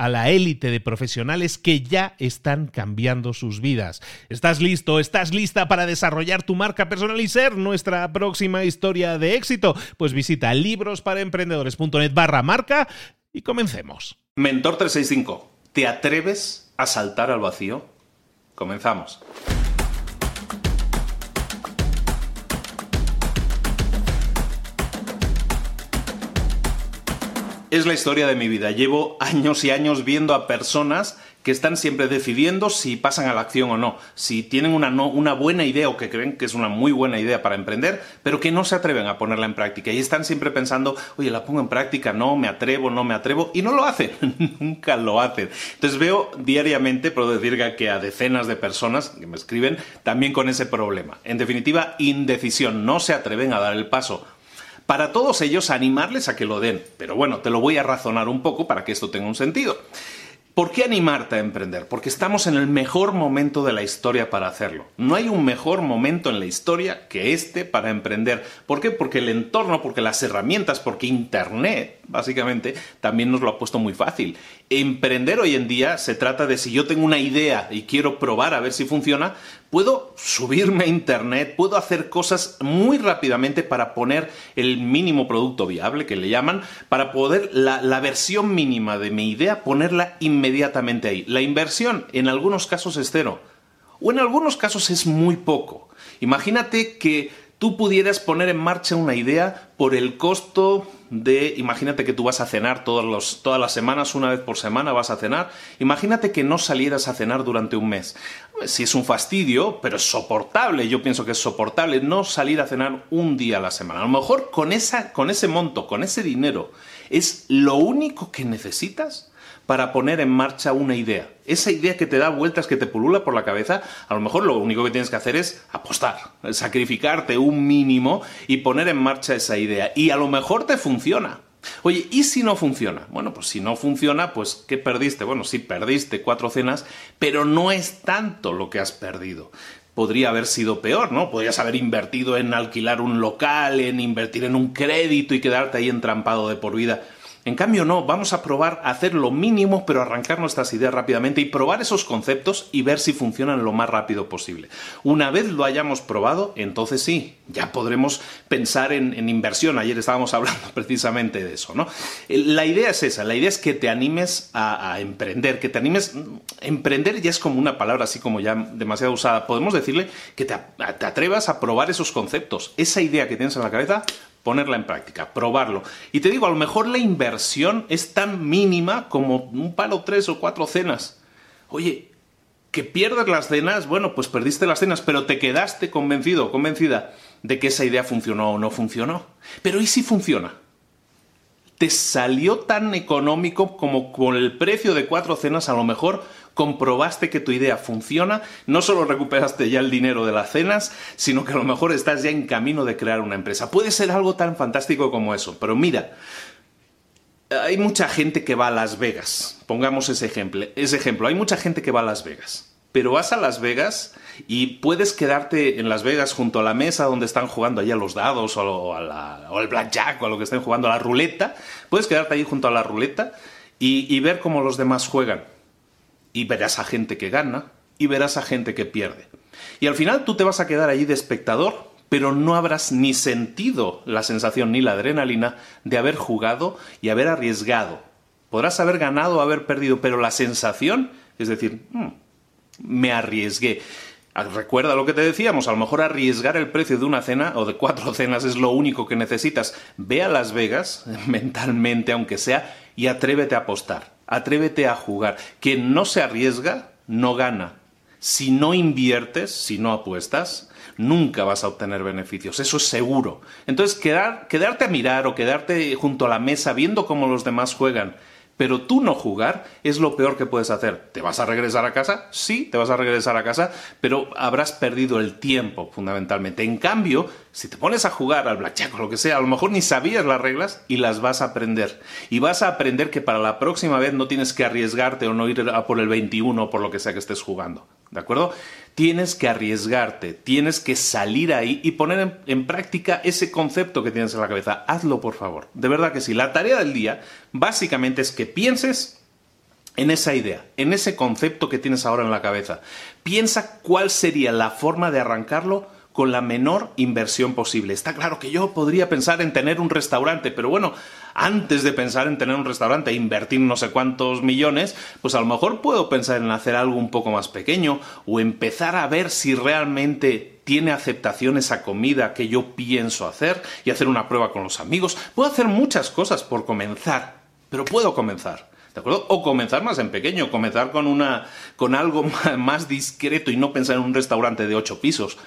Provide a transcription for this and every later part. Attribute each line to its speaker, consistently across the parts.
Speaker 1: a la élite de profesionales que ya están cambiando sus vidas. ¿Estás listo? ¿Estás lista para desarrollar tu marca personal y ser nuestra próxima historia de éxito? Pues visita librosparaemprendedores.net barra marca y comencemos.
Speaker 2: Mentor 365, ¿te atreves a saltar al vacío? Comenzamos. Es la historia de mi vida. Llevo años y años viendo a personas que están siempre decidiendo si pasan a la acción o no, si tienen una, una, buena idea o que creen que es una muy buena idea para emprender, pero que no se atreven a ponerla en práctica y están siempre pensando, oye, la pongo en práctica, no, me atrevo, no me atrevo, y no lo hacen, nunca lo hacen. Entonces veo diariamente, puedo decir que a decenas de personas que me escriben también con ese problema. En definitiva, indecisión, no se atreven a dar el paso para todos ellos animarles a que lo den. Pero bueno, te lo voy a razonar un poco para que esto tenga un sentido. ¿Por qué animarte a emprender? Porque estamos en el mejor momento de la historia para hacerlo. No hay un mejor momento en la historia que este para emprender. ¿Por qué? Porque el entorno, porque las herramientas, porque Internet, básicamente, también nos lo ha puesto muy fácil. Emprender hoy en día se trata de si yo tengo una idea y quiero probar a ver si funciona, puedo subirme a Internet, puedo hacer cosas muy rápidamente para poner el mínimo producto viable, que le llaman, para poder la, la versión mínima de mi idea, ponerla inmediatamente ahí. La inversión en algunos casos es cero, o en algunos casos es muy poco. Imagínate que tú pudieras poner en marcha una idea por el costo de, imagínate que tú vas a cenar todas las semanas, una vez por semana vas a cenar, imagínate que no salieras a cenar durante un mes. Si es un fastidio, pero es soportable, yo pienso que es soportable no salir a cenar un día a la semana. A lo mejor con, esa, con ese monto, con ese dinero, es lo único que necesitas para poner en marcha una idea. Esa idea que te da vueltas, que te pulula por la cabeza, a lo mejor lo único que tienes que hacer es apostar, sacrificarte un mínimo y poner en marcha esa idea. Y a lo mejor te funciona. Oye, ¿y si no funciona? Bueno, pues si no funciona, pues ¿qué perdiste? Bueno, sí, perdiste cuatro cenas, pero no es tanto lo que has perdido podría haber sido peor, ¿no? Podrías haber invertido en alquilar un local, en invertir en un crédito y quedarte ahí entrampado de por vida. En cambio, no, vamos a probar a hacer lo mínimo, pero arrancar nuestras ideas rápidamente y probar esos conceptos y ver si funcionan lo más rápido posible. Una vez lo hayamos probado, entonces sí, ya podremos pensar en, inversión. Ayer estábamos hablando precisamente de eso, ¿no? La idea es esa, la idea es que te animes a, emprender, que te animes. Emprender ya es como una palabra así como ya demasiado usada. Podemos decirle que te atrevas a probar esos conceptos, esa idea que tienes en la cabeza, ponerla en práctica, probarlo. Y te digo, a lo mejor la inversión es tan mínima como un palo tres o cuatro cenas. Oye, que pierdas las cenas, bueno, pues perdiste las cenas, pero te quedaste convencido o convencida de que esa idea funcionó o no funcionó. Pero ¿y si funciona? ¿Te salió tan económico como con el precio de cuatro cenas? A lo mejor comprobaste que tu idea funciona, no solo recuperaste ya el dinero de las cenas, sino que a lo mejor estás ya en camino de crear una empresa. Puede ser algo tan fantástico como eso, pero mira, hay mucha gente que va a Las Vegas. Pongamos ese ejemplo. Ese ejemplo. Hay mucha gente que va a Las Vegas. Pero vas a Las Vegas y puedes quedarte en Las Vegas junto a la mesa donde están jugando allá los dados o, al blackjack o a lo que estén jugando, a la ruleta. Puedes quedarte ahí junto a la ruleta y, y ver cómo los demás juegan. Y verás a gente que gana y verás a gente que pierde. Y al final tú te vas a quedar allí de espectador pero no habrás ni sentido la sensación ni la adrenalina de haber jugado y haber arriesgado. Podrás haber ganado o haber perdido, pero la sensación es decir, hmm, me arriesgué. Ah, recuerda lo que te decíamos, a lo mejor arriesgar el precio de una cena o de cuatro cenas es lo único que necesitas. Ve a Las Vegas, mentalmente aunque sea, y atrévete a apostar, atrévete a jugar. Quien no se arriesga, no gana. Si no inviertes, si no apuestas, nunca vas a obtener beneficios, eso es seguro. Entonces, quedarte a mirar o quedarte junto a la mesa viendo cómo los demás juegan, pero tú no jugar es lo peor que puedes hacer. ¿Te vas a regresar a casa? Sí, te vas a regresar a casa, pero habrás perdido el tiempo fundamentalmente. En cambio, si te pones a jugar al blackjack o lo que sea, a lo mejor ni sabías las reglas y las vas a aprender. Y vas a aprender que para la próxima vez no tienes que arriesgarte o no ir a por el 21 o por lo que sea que estés jugando. ¿De acuerdo? Tienes que arriesgarte, tienes que salir ahí y poner en, práctica ese concepto que tienes en la cabeza. Hazlo, por favor. De verdad que sí. La tarea del día básicamente es que pienses en esa idea, en ese concepto que tienes ahora en la cabeza. Piensa cuál sería la forma de arrancarlo con la menor inversión posible. Está claro que yo podría pensar en tener un restaurante, pero bueno, antes de pensar en tener un restaurante e invertir no sé cuántos millones, pues a lo mejor puedo pensar en hacer algo un poco más pequeño o empezar a ver si realmente tiene aceptación esa comida que yo pienso hacer y hacer una prueba con los amigos. Puedo hacer muchas cosas por comenzar, pero puedo comenzar. ¿De acuerdo? O comenzar más en pequeño, comenzar con una con algo más discreto y no pensar en un restaurante de ocho pisos.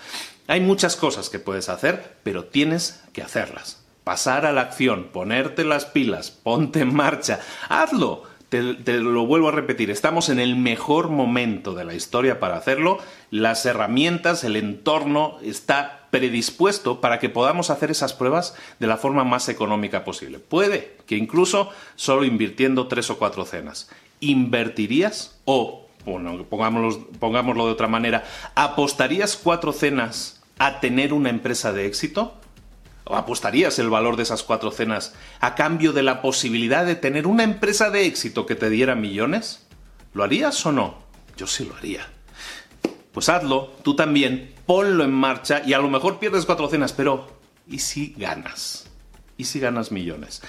Speaker 2: Hay muchas cosas que puedes hacer, pero tienes que hacerlas. Pasar a la acción, ponerte las pilas, ponte en marcha, hazlo. Te, lo vuelvo a repetir, estamos en el mejor momento de la historia para hacerlo. Las herramientas, el entorno está predispuesto para que podamos hacer esas pruebas de la forma más económica posible. Puede que incluso solo invirtiendo tres o cuatro cenas. ¿Invertirías o bueno, pongámoslo, de otra manera, ¿apostarías cuatro cenas a tener una empresa de éxito? ¿O apostarías el valor de esas cuatro cenas a cambio de la posibilidad de tener una empresa de éxito que te diera millones? ¿Lo harías o no? Yo sí lo haría. Pues hazlo, tú también, ponlo en marcha y a lo mejor pierdes cuatro cenas, pero ¿y si ganas? ¿Y si ganas millones?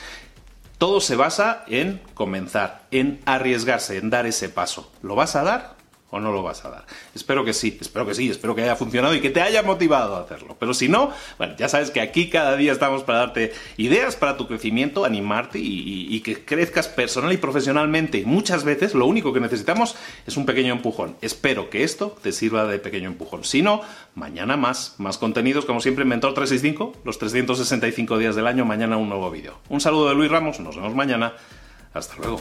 Speaker 2: Todo se basa en comenzar, en arriesgarse, en dar ese paso. ¿Lo vas a dar? O no lo vas a dar. Espero que sí, espero que sí, espero que haya funcionado y que te haya motivado a hacerlo. Pero si no, bueno, ya sabes que aquí cada día estamos para darte ideas para tu crecimiento, animarte y, que crezcas personal y profesionalmente. muchas veces lo único que necesitamos es un pequeño empujón. Espero que esto te sirva de pequeño empujón. Si no, mañana más, más contenidos, como siempre, Mentor 365, los 365 días del año, mañana un nuevo vídeo. Un saludo de Luis Ramos, nos vemos mañana. Hasta luego.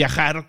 Speaker 1: viajar